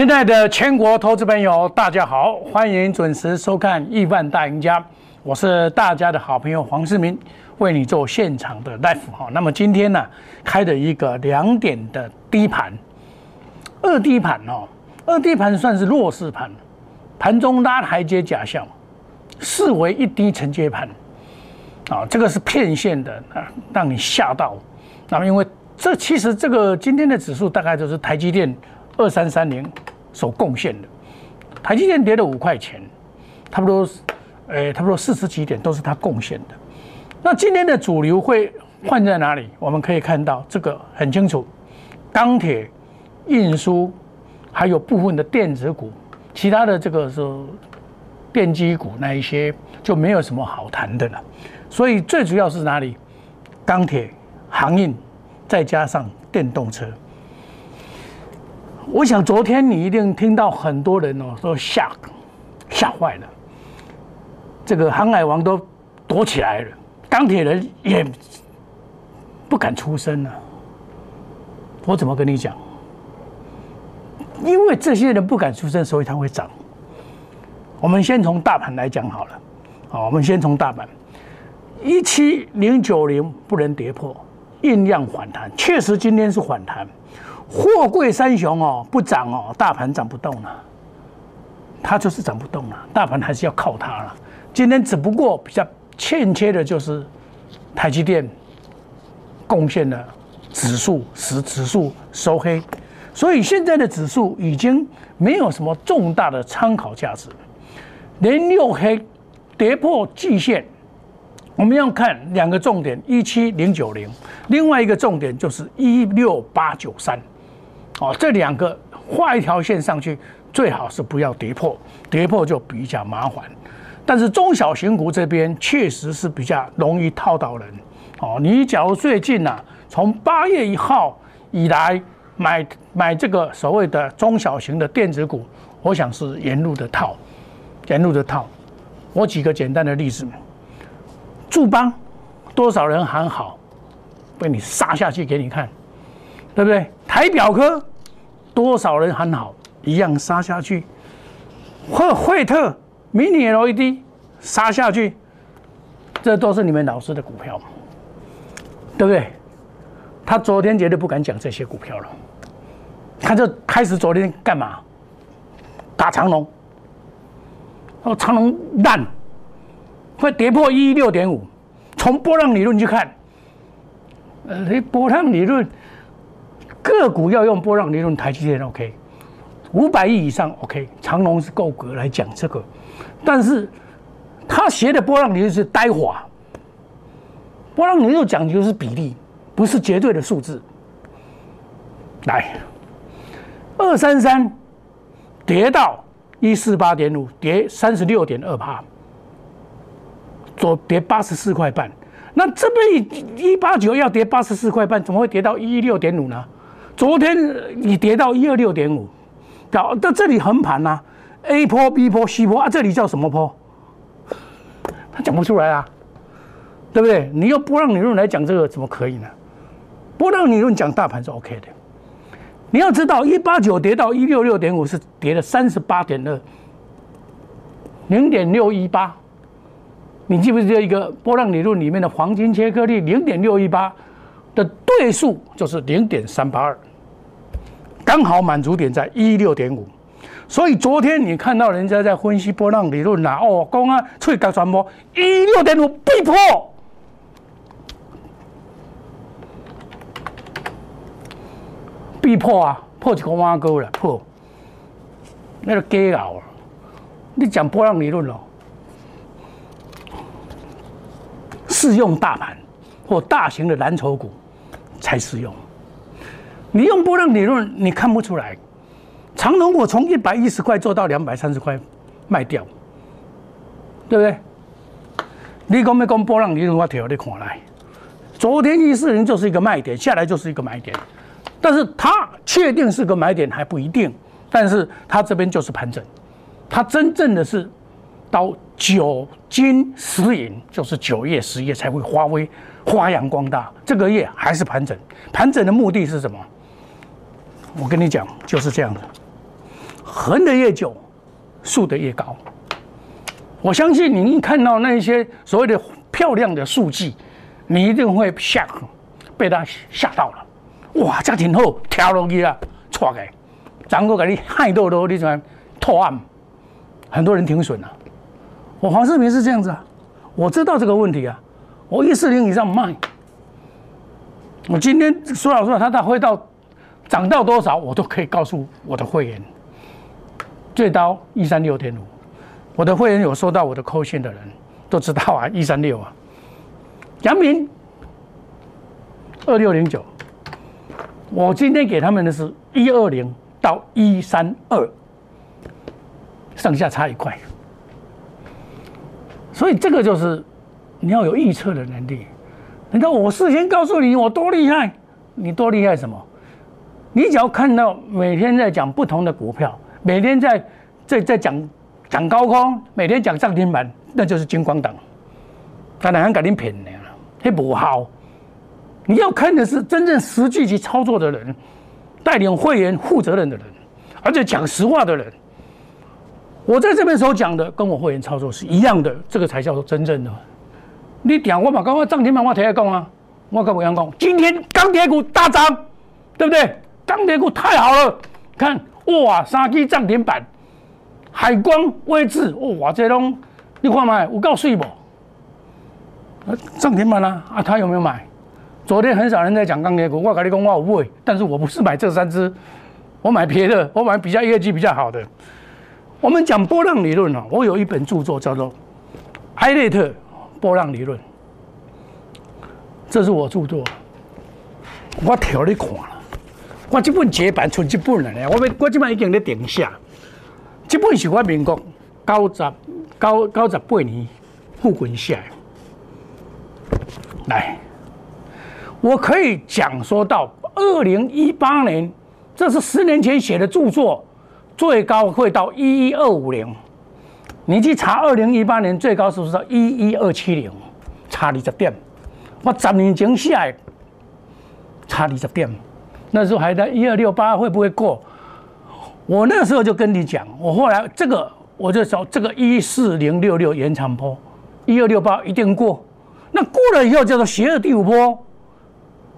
亲爱的全国投资朋友，大家好，欢迎准时收看《亿万大赢家》，我是大家的好朋友黄世明，为你做现场的 live 哈。那么今天呢，开的一个两点的低盘，二低盘哦，二低盘算是弱势盘，盘中拉台阶假象，视为一低承接盘，啊，这个是骗线的啊，让你吓到。那么因为这其实这个今天的指数大概就是台积电。二三三零所贡献的，台积电跌了五块钱，差不多，呃，差不多四十几点都是它贡献的。那今天的主流会换在哪里？我们可以看到这个很清楚，钢铁、运输，还有部分的电子股，其他的这个是电机股那一些就没有什么好谈的了。所以最主要是哪里？钢铁、航运，再加上电动车。我想昨天你一定听到很多人哦说吓吓坏了，这个航海王都躲起来了，钢铁人也不敢出声了。我怎么跟你讲？因为这些人不敢出声，所以它会涨。我们先从大盘来讲好了，好，我们先从大盘一七零九零不能跌破，硬量反弹，确实今天是反弹。货柜三雄哦，不涨哦，大盘涨不动了，它就是涨不动了，大盘还是要靠它了。今天只不过比较欠缺的就是台积电贡献了指数使指数收黑，所以现在的指数已经没有什么重大的参考价值，连六黑跌破季线，我们要看两个重点：一七零九零，另外一个重点就是一六八九三。哦，这两个画一条线上去，最好是不要跌破，跌破就比较麻烦。但是中小型股这边确实是比较容易套到人。哦，你假如最近呐，从八月一号以来买买这个所谓的中小型的电子股，我想是沿路的套，沿路的套。我举个简单的例子，筑邦多少人喊好，被你杀下去给你看，对不对？台表科。多少人很好，一样杀下去。或惠特、迷你 LED 杀下去，这都是你们老师的股票，对不对？他昨天绝对不敢讲这些股票了，他就开始昨天干嘛？打长龙，哦，长龙烂，会跌破一六点五。从波浪理论去看，呃，波浪理论。个股要用波浪理论，台积电 OK，五百亿以上 OK，长隆是够格来讲这个，但是他学的波浪理论是呆滑，波浪理论讲究是比例，不是绝对的数字。来，二三三跌到一四八点五，跌三十六点二帕，左跌八十四块半，那这边一八九要跌八十四块半，怎么会跌到一六点五呢？昨天你跌到一二六点五，到到这里横盘呐，A 坡、B 坡、C 坡啊，这里叫什么坡？他讲不出来啊，对不对？你用波浪理论来讲这个怎么可以呢？波浪理论讲大盘是 OK 的，你要知道一八九跌到一六六点五是跌了三十八点二，零点六一八，你记不记得一个波浪理论里面的黄金切割率零点六一八的对数就是零点三八二。刚好满足点在一六点五，所以昨天你看到人家在分析波浪理论啦，哦，公啊，脆高传播一六点五必破，必破啊，破几个弯钩了，破，那个假搞啊！你讲波浪理论咯，适用大盘或大型的蓝筹股才适用。你用波浪理论，你看不出来。长龙我从一百一十块做到两百三十块卖掉，对不对？你讲没讲波浪理论？我调你看来，昨天一四零就是一个卖点，下来就是一个买点，但是它确定是个买点还不一定。但是它这边就是盘整，它真正的是到九金十银，就是九月、十月才会发挥发扬光大。这个月还是盘整，盘整的目的是什么？我跟你讲，就是这样的。横的越久，竖的越高。我相信你一看到那些所谓的漂亮的数据，你一定会吓，被他吓到了。哇，这挺好，跳落去啊，错的，然后给你害到了，你怎么破案？很多人停损了。我黄世明是这样子啊，我知道这个问题啊，我一四零以上卖。我今天说老实话，他他会到涨到多少，我都可以告诉我的会员，最高一三六点五。我的会员有收到我的扣信的人都知道啊，一三六啊。杨明二六零九，我今天给他们的是一二零到一三二，上下差一块。所以这个就是你要有预测的能力。你看我事先告诉你我多厉害，你多厉害什么？你只要看到每天在讲不同的股票，每天在在在讲讲高空，每天讲涨停板，那就是金光党。当然肯定骗你了，那不好。你要看的是真正实际去操作的人，带领会员负责任的人，而且讲实话的人。我在这边所讲的，跟我会员操作是一样的，这个才叫做真正的。你讲我嘛，刚刚涨停板我提来讲啊，我跟不样讲，今天钢铁股大涨，对不对？钢铁股太好了，看哇，三基涨停板，海光位置哇，这种你看嘛，有够水不？涨停板啊，啊，他有没有买？昨天很少人在讲钢铁股，我跟你讲我有买，但是我不是买这三只，我买别的，我买比较业绩比较好的。我们讲波浪理论啊，我有一本著作叫做《艾略特波浪理论》，这是我著作，我调你看了，我这本绝版出这本了呢，我我这摆已经在顶下，这本是我民国九十九九十八年复滚下来，我可以讲说到二零一八年，这是十年前写的著作。最高会到一一二五零，你去查二零一八年最高是不是到一一二七零？差二十点。我十年前写的差二十点，那时候还在一二六八会不会过？我那时候就跟你讲，我后来这个我就找这个一四零六六延长波一二六八一定过。那过了以后叫做邪恶第五波，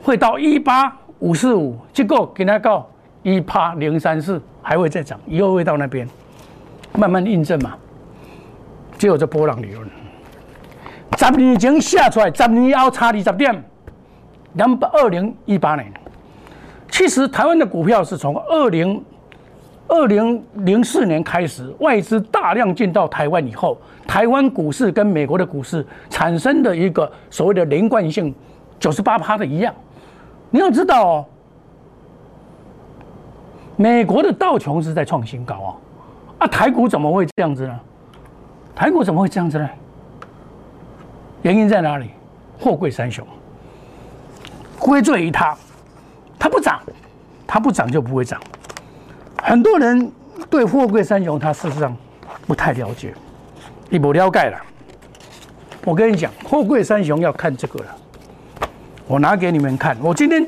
会到一八五四五，结果给他告一八零三四。还会再涨，以后会到那边慢慢印证嘛？就有这波浪理论。十年前下出来，十年后差二十点。两百二零一八年，其实台湾的股票是从二零二零零四年开始，外资大量进到台湾以后，台湾股市跟美国的股市产生的一个所谓的连贯性，九十八趴的一样。你要知道哦。美国的道琼是在创新高啊，啊，台股怎么会这样子呢？台股怎么会这样子呢？原因在哪里？货柜三雄归罪于他，它不涨，它不涨就不会涨。很多人对货柜三雄，他事实上不太了解，你不了解了。我跟你讲，货柜三雄要看这个了，我拿给你们看。我今天。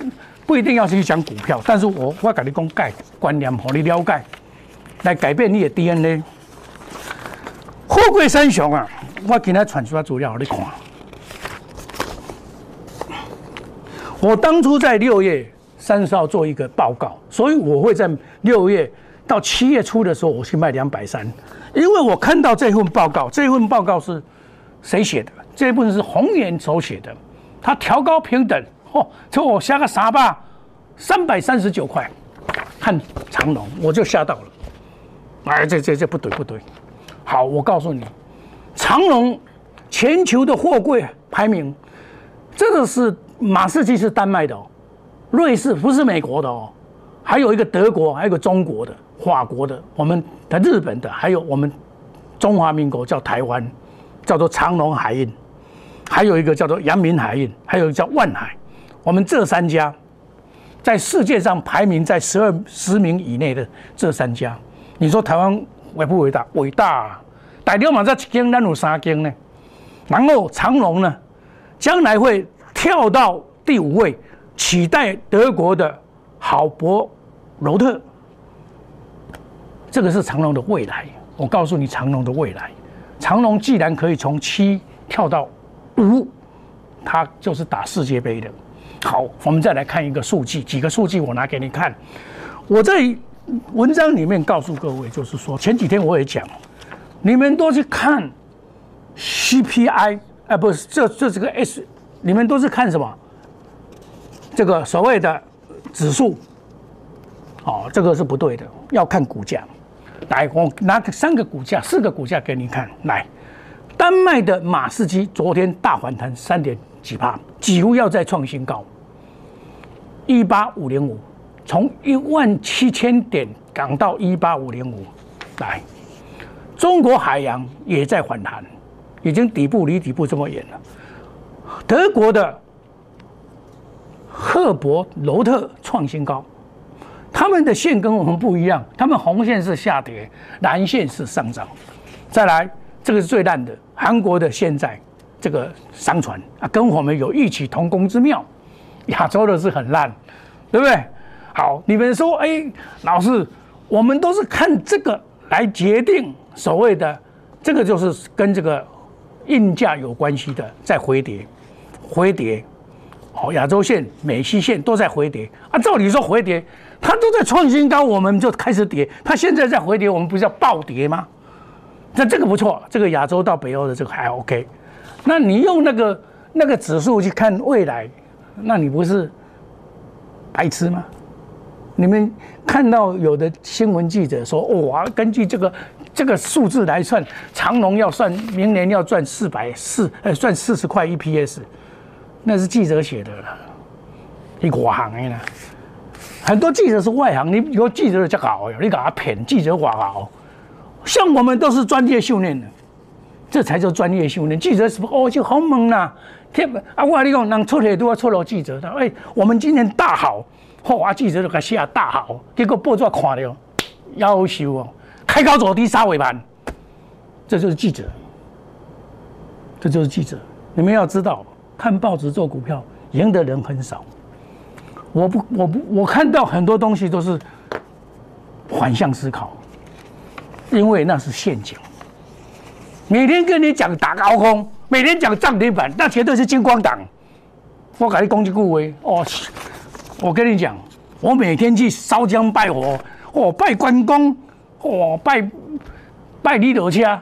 不一定要去讲股票，但是我我跟你讲概观念，让你了解，来改变你的 DNA。货柜三雄啊，我今天传出来资料，你看。我当初在六月三十号做一个报告，所以我会在六月到七月初的时候，我去卖两百三，因为我看到这份报告，这份报告是谁写的？这一部分是红岩手写的，他调高平等。哦，这我下个啥吧？三百三十九块，看长龙，我就吓到了。哎，这这这不对不对。好，我告诉你，长龙全球的货柜排名，这个是马士基是丹麦的哦，瑞士不是美国的哦，还有一个德国，还有一个中国的，法国的，我们的日本的，还有我们中华民国叫台湾，叫做长隆海运，还有一个叫做阳明海运，还有一个叫万海。我们这三家在世界上排名在十二十名以内的这三家，你说台湾伟不伟大？伟大！啊大流氓在一间，咱有三间呢。然后长隆呢，将来会跳到第五位，取代德国的郝博罗特。这个是长隆的未来。我告诉你，长隆的未来，长隆既然可以从七跳到五，它就是打世界杯的。好，我们再来看一个数据，几个数据我拿给你看。我在文章里面告诉各位，就是说前几天我也讲，你们都去看 CPI，哎，不是，这这是个 S，你们都是看什么？这个所谓的指数，哦，这个是不对的，要看股价。来，我拿三个股价、四个股价给你看。来，丹麦的马士基昨天大反弹三点几帕，几乎要再创新高，一八五零五。从一万七千点涨到一八五零五，来，中国海洋也在反弹，已经底部离底部这么远了。德国的赫伯罗特创新高，他们的线跟我们不一样，他们红线是下跌，蓝线是上涨。再来，这个是最烂的，韩国的现在这个商船啊，跟我们有异曲同工之妙。亚洲的是很烂，对不对？好，你们说，哎，老师，我们都是看这个来决定所谓的这个，就是跟这个硬价有关系的，在回跌，回跌，好，亚洲线、美西线都在回跌啊。照理说回跌，它都在创新高，我们就开始跌。它现在在回跌，我们不是要暴跌吗？那这个不错，这个亚洲到北欧的这个还 OK。那你用那个那个指数去看未来，那你不是白痴吗？你们看到有的新闻记者说，哇，根据这个这个数字来算，长隆要算明年要赚四百四，呃，赚四十块 EPS，那是记者写的了，你外行的呢？很多记者是外行，你有记者的就搞，你搞他骗记者外行，像我们都是专业训练的，这才叫专业训练。记者是不哦就好猛呐，天啊！我跟你讲，人出来都要错了记者，他哎，我们今年大好。嚯！啊，记者就给写大好，结果报纸看了，夭寿哦，开高走低杀尾盘，这就是记者，这就是记者。你们要知道，看报纸做股票赢的人很少。我不，我不，我看到很多东西都是反向思考，因为那是陷阱。每天跟你讲打高空，每天讲涨停板，那绝对是金光党。我给你攻击顾威哦。我跟你讲，我每天去烧香拜佛，哦，拜关公，哦，拜拜李老车，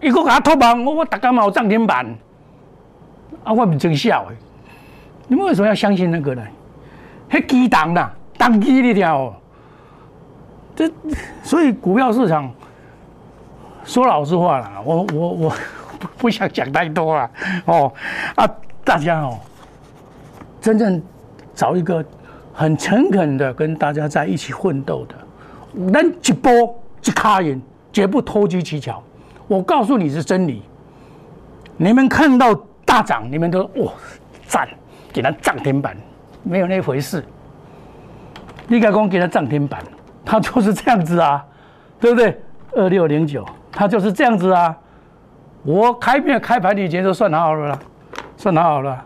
伊个给他托梦，我我大家嘛有涨停板，啊，我唔真笑诶！你们为什么要相信那个呢？迄鸡蛋呐，当机你条，这所以股票市场说老实话啦，我我我不想讲太多了哦啊，大家哦，真正。找一个很诚恳的跟大家在一起奋斗的，能一波一卡人，绝不投机取巧。我告诉你是真理。你们看到大涨，你们都哇赞，给他涨停板，没有那回事。立盖公给他涨停板，他就是这样子啊，对不对？二六零九，他就是这样子啊。我开面开盘以前就算拿好了啦，算拿好了，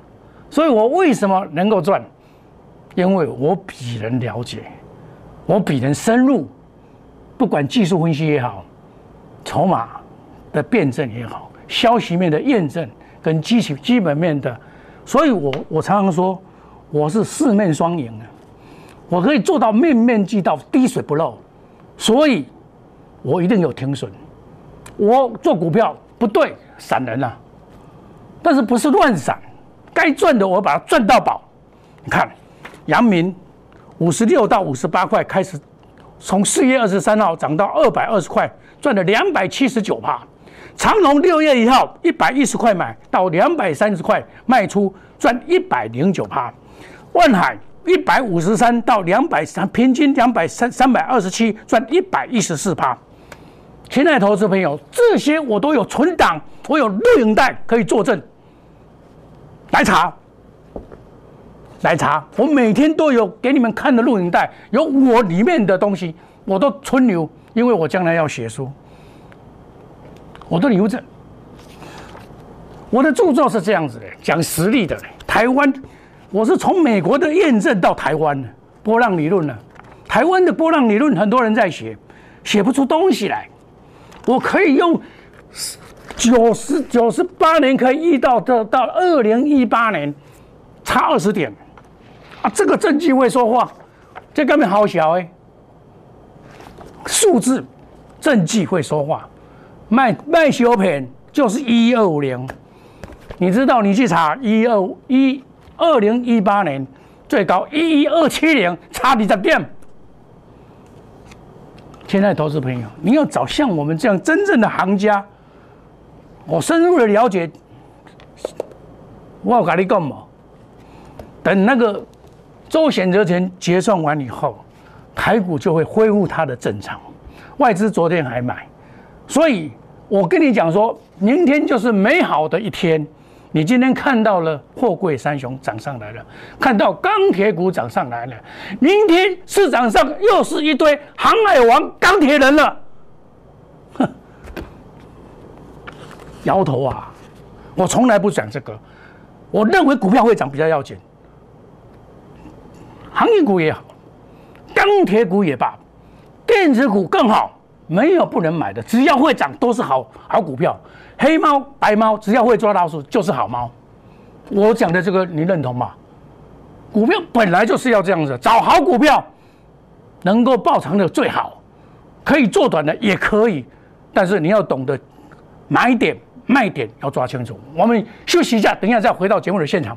所以我为什么能够赚？因为我比人了解，我比人深入，不管技术分析也好，筹码的辩证也好，消息面的验证跟基础基本面的，所以我我常常说我是四面双赢的，我可以做到面面俱到，滴水不漏，所以我一定有停损。我做股票不对，散人了，但是不是乱散，该赚的我把它赚到宝，你看。阳明五十六到五十八块开始，从四月二十三号涨到二百二十块，赚了两百七十九帕。长隆六月一号一百一十块买到两百三十块卖出，赚一百零九帕。万海一百五十三到两百三，平均两百三三百二十七，赚一百一十四帕。亲爱的投资朋友，这些我都有存档，我有录影带可以作证，来查。来查，我每天都有给你们看的录影带，有我里面的东西，我都存留，因为我将来要写书，我都留着。我的著作是这样子的，讲实力的。台湾，我是从美国的验证到台湾的波浪理论呢。台湾的波浪理论，很多人在写，写不出东西来。我可以用九十九十八年可以遇到到到二零一八年，差二十点啊！这个证据会说话，这根本好小哎。数字证据会说话，卖卖小片就是一二五零。你知道？你去查一二一二零一八年最高一一二七零，差二十点。亲爱的投资朋友，你要找像我们这样真正的行家，我深入的了解，我要跟你讲嘛。等那个周选择权结算完以后，台股就会恢复它的正常。外资昨天还买，所以我跟你讲说，明天就是美好的一天。你今天看到了货柜三雄涨上来了，看到钢铁股涨上来了，明天市场上又是一堆航海王、钢铁人了，摇头啊！我从来不讲这个，我认为股票会涨比较要紧，航运股也好，钢铁股也罢，电子股更好，没有不能买的，只要会涨都是好好股票。黑猫白猫，只要会抓老鼠就是好猫。我讲的这个你认同吗？股票本来就是要这样子，找好股票，能够爆长的最好，可以做短的也可以，但是你要懂得买点卖点要抓清楚。我们休息一下，等一下再回到节目的现场。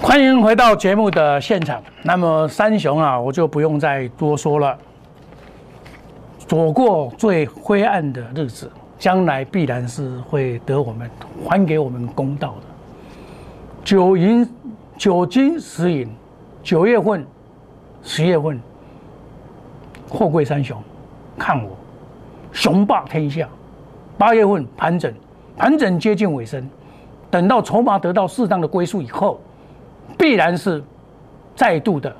欢迎回到节目的现场。那么三雄啊，我就不用再多说了。走过最灰暗的日子，将来必然是会得我们还给我们公道的。九银九金十银，九月份、十月份，货柜三雄，看我雄霸天下。八月份盘整，盘整接近尾声，等到筹码得到适当的归宿以后。必然是再度的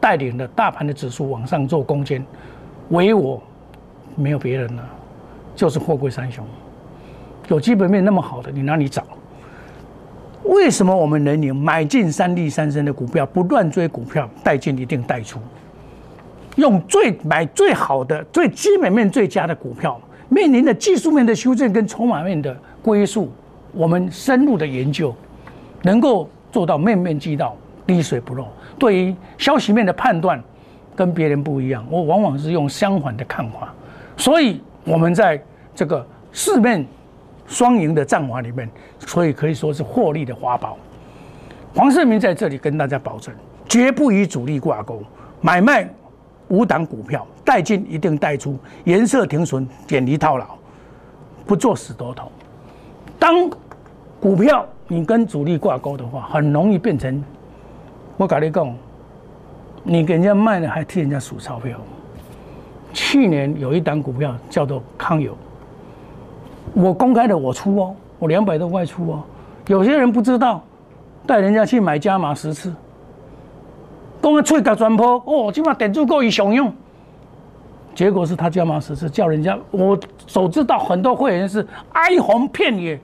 带领了大盘的指数往上做攻坚，唯我没有别人了，就是货柜三雄。有基本面那么好的，你哪里找？为什么我们能赢？买进三利三升的股票，不乱追股票，带进一定带出，用最买最好的、最基本面最佳的股票，面临的技术面的修正跟筹码面的归宿，我们深入的研究，能够。做到面面俱到，滴水不漏。对于消息面的判断，跟别人不一样。我往往是用相反的看法，所以我们在这个四面双赢的战法里面，所以可以说是获利的法宝。黄世明在这里跟大家保证，绝不与主力挂钩，买卖五档股票，带进一定带出，颜色停损，远离套牢，不做死多头。当股票。你跟主力挂钩的话，很容易变成我跟你讲，你给人家卖了还替人家数钞票。去年有一档股票叫做康友，我公开的我出哦，我两百多块出哦。有些人不知道，带人家去买加码十次，公开吹个转坡哦，起码点足够以雄用。结果是他加码十次，叫人家我所知道很多会员是哀鸿遍野。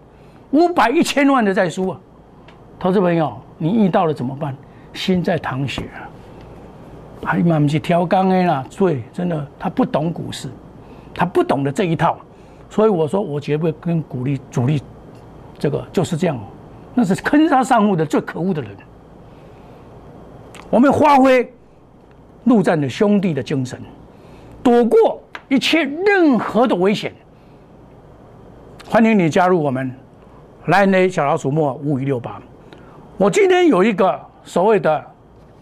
五百一千万的在输啊，投资朋友，你遇到了怎么办？心在淌血啊！还蛮不是挑钢的啦，所以真的他不懂股市，他不懂得这一套，所以我说我绝不会跟鼓励主力，这个就是这样，那是坑杀上户的最可恶的人。我们发挥陆战的兄弟的精神，躲过一切任何的危险。欢迎你加入我们，来内小老鼠莫五五六八。我今天有一个所谓的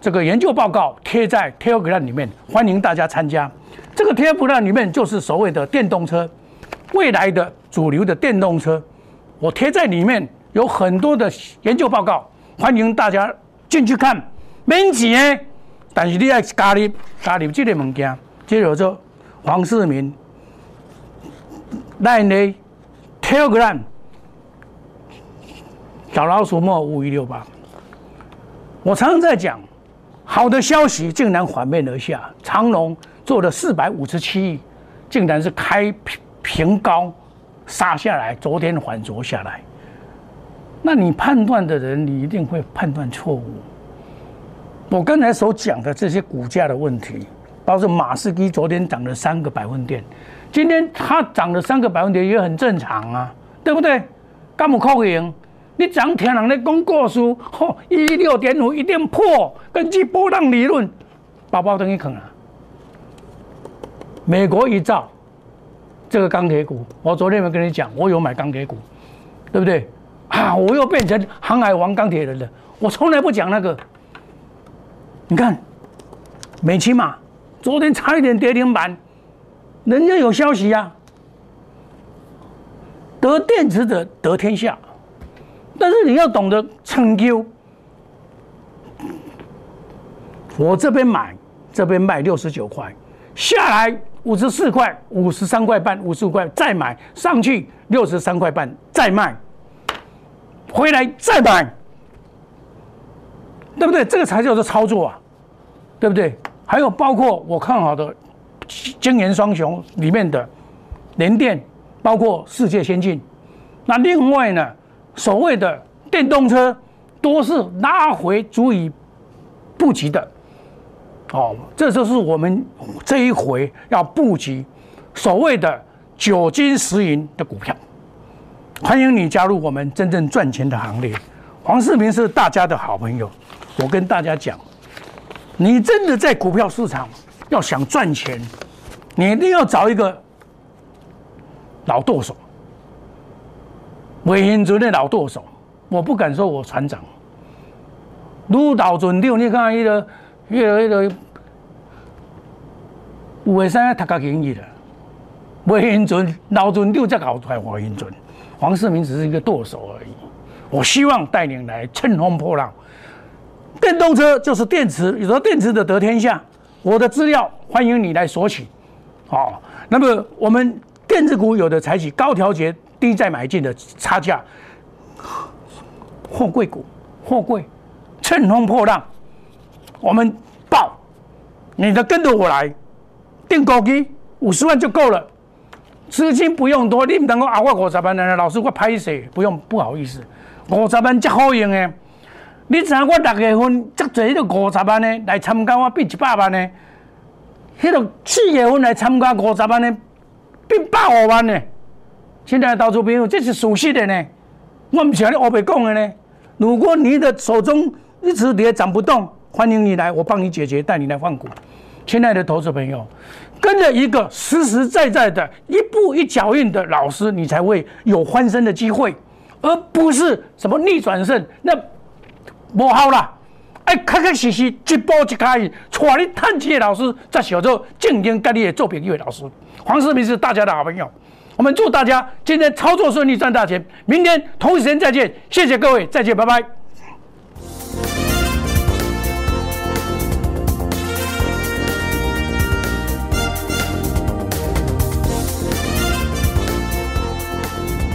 这个研究报告贴在 Telegram 里面，欢迎大家参加。这个 Telegram 里面就是所谓的电动车，未来的主流的电动车，我贴在里面有很多的研究报告，欢迎大家进去看。免钱的，但是你要加入加入这个物件，这叫做黄世明。来呢，Telegram 小老鼠莫五一六八。我常常在讲，好的消息竟然反面而下，长隆做了四百五十七亿，竟然是开平高杀下来，昨天缓着下来。那你判断的人，你一定会判断错误。我刚才所讲的这些股价的问题，包括马士基昨天涨了三个百分点，今天它涨了三个百分点也很正常啊，对不对？干不可能？你涨听人咧讲故事，吼，一六点五一定破，根据波浪理论，包包等于坑了。美国一造这个钢铁股，我昨天有跟你讲，我有买钢铁股，对不对？啊，我又变成航海王钢铁人了。我从来不讲那个。你看，美骑马昨天差一点跌停板，人家有消息呀，得电池的得天下，但是你要懂得成就。我这边买，这边卖六十九块，下来五十四块，五十三块半，五十五块再买上去六十三块半再卖，回来再买，对不对？这个才叫做操作啊！对不对？还有包括我看好的金元双雄里面的联电，包括世界先进。那另外呢，所谓的电动车都是拉回足以布局的。哦，这就是我们这一回要布局所谓的九金十银的股票。欢迎你加入我们真正赚钱的行列。黄世明是大家的好朋友，我跟大家讲。你真的在股票市场要想赚钱，你一定要找一个老舵手，魏延尊的老舵手。我不敢说我船长，如老准六，你看那个、那个、那个，有的生读家经济的，魏延尊老准六才搞出来。魏延尊，黄世明只是一个舵手而已。我希望带领来乘风破浪。电动车就是电池，有时候电池的得天下。我的资料欢迎你来索取。好，那么我们电子股有的采取高调节、低再买进的差价，货柜股，货柜乘风破浪，我们报，你的跟着我来，订购机五十万就够了，资金不用多。你唔能够啊，我五十万呢，老师我拍死，不用不好意思，五十万真好用诶。你知影我六月份足做迄个五十万呢来参加，我变一百万呢。迄个四月份来参加五十万呢，变百五万呢。亲爱的投资朋友，这是属实的呢。我唔是你乌白讲的呢。如果你的手中一直跌涨不动，欢迎你来，我帮你解决，带你来换股。亲爱的投资朋友，跟着一个实实在在的一步一脚印的老师，你才会有翻身的机会，而不是什么逆转胜那。无效啦！哎，开开实实一步一脚印，带你探钱的老师，才叫做正经跟你的做朋友的老师。黄世明是大家的好朋友，我们祝大家今天操作顺利，赚大钱。明天同一时间再见，谢谢各位，再见，拜拜。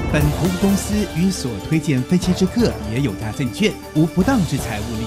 本投资公司与所推荐分期之客也有大证券无不当之财务利